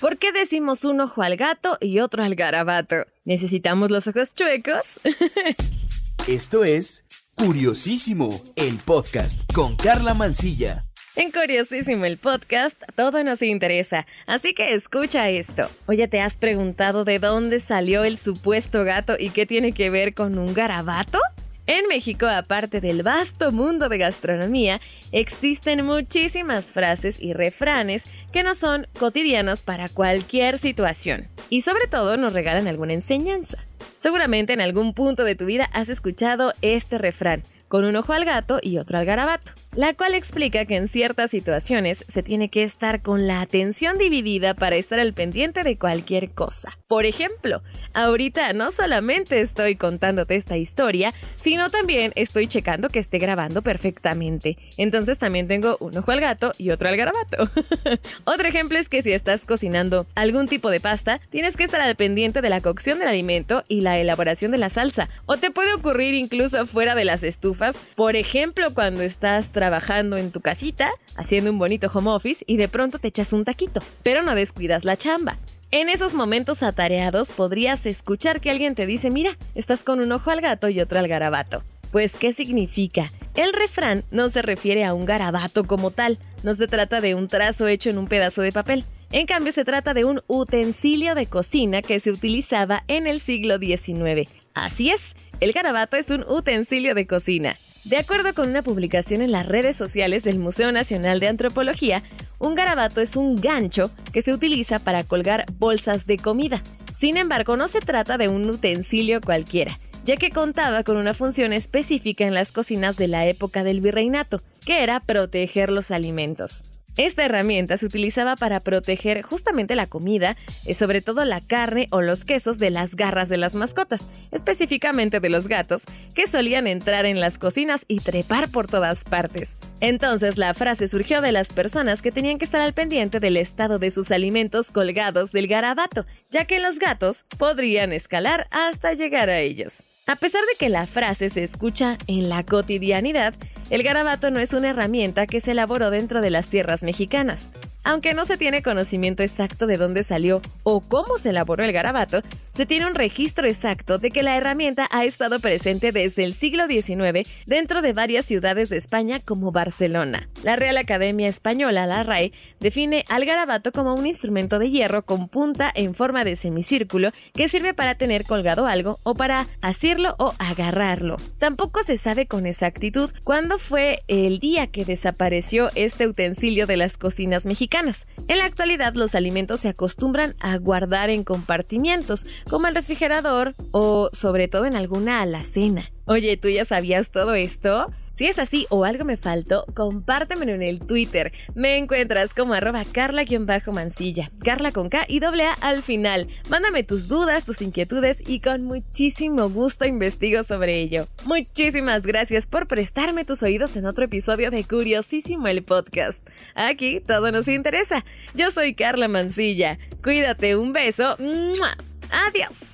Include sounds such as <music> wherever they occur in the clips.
¿Por qué decimos un ojo al gato y otro al garabato? ¿Necesitamos los ojos chuecos? <laughs> Esto es Curiosísimo, el podcast con Carla Mancilla. En Curiosísimo el podcast, todo nos interesa, así que escucha esto. Oye, ¿te has preguntado de dónde salió el supuesto gato y qué tiene que ver con un garabato? En México, aparte del vasto mundo de gastronomía, existen muchísimas frases y refranes que no son cotidianos para cualquier situación y sobre todo nos regalan alguna enseñanza. Seguramente en algún punto de tu vida has escuchado este refrán, con un ojo al gato y otro al garabato, la cual explica que en ciertas situaciones se tiene que estar con la atención dividida para estar al pendiente de cualquier cosa. Por ejemplo, ahorita no solamente estoy contándote esta historia, sino también estoy checando que esté grabando perfectamente. Entonces también tengo un ojo al gato y otro al garabato. <laughs> Otro ejemplo es que si estás cocinando algún tipo de pasta, tienes que estar al pendiente de la cocción del alimento y la elaboración de la salsa. O te puede ocurrir incluso fuera de las estufas por ejemplo, cuando estás trabajando en tu casita, haciendo un bonito home office y de pronto te echas un taquito, pero no descuidas la chamba. En esos momentos atareados podrías escuchar que alguien te dice, mira, estás con un ojo al gato y otro al garabato. Pues, ¿qué significa? El refrán no se refiere a un garabato como tal, no se trata de un trazo hecho en un pedazo de papel. En cambio, se trata de un utensilio de cocina que se utilizaba en el siglo XIX. Así es, el garabato es un utensilio de cocina. De acuerdo con una publicación en las redes sociales del Museo Nacional de Antropología, un garabato es un gancho que se utiliza para colgar bolsas de comida. Sin embargo, no se trata de un utensilio cualquiera, ya que contaba con una función específica en las cocinas de la época del virreinato, que era proteger los alimentos. Esta herramienta se utilizaba para proteger justamente la comida, eh, sobre todo la carne o los quesos de las garras de las mascotas, específicamente de los gatos, que solían entrar en las cocinas y trepar por todas partes. Entonces la frase surgió de las personas que tenían que estar al pendiente del estado de sus alimentos colgados del garabato, ya que los gatos podrían escalar hasta llegar a ellos. A pesar de que la frase se escucha en la cotidianidad, el garabato no es una herramienta que se elaboró dentro de las tierras mexicanas. Aunque no se tiene conocimiento exacto de dónde salió o cómo se elaboró el garabato, se tiene un registro exacto de que la herramienta ha estado presente desde el siglo XIX dentro de varias ciudades de España como Barcelona. La Real Academia Española, la RAE, define al garabato como un instrumento de hierro con punta en forma de semicírculo que sirve para tener colgado algo o para asirlo o agarrarlo. Tampoco se sabe con exactitud cuándo fue el día que desapareció este utensilio de las cocinas mexicanas en la actualidad los alimentos se acostumbran a guardar en compartimientos, como el refrigerador o sobre todo en alguna alacena. Oye, ¿tú ya sabías todo esto? Si es así o algo me faltó, compártemelo en el Twitter. Me encuentras como arroba carla-mancilla, carla con K y doble A al final. Mándame tus dudas, tus inquietudes y con muchísimo gusto investigo sobre ello. Muchísimas gracias por prestarme tus oídos en otro episodio de Curiosísimo el podcast. Aquí todo nos interesa. Yo soy Carla Mancilla. Cuídate, un beso. Adiós.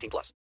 18 plus.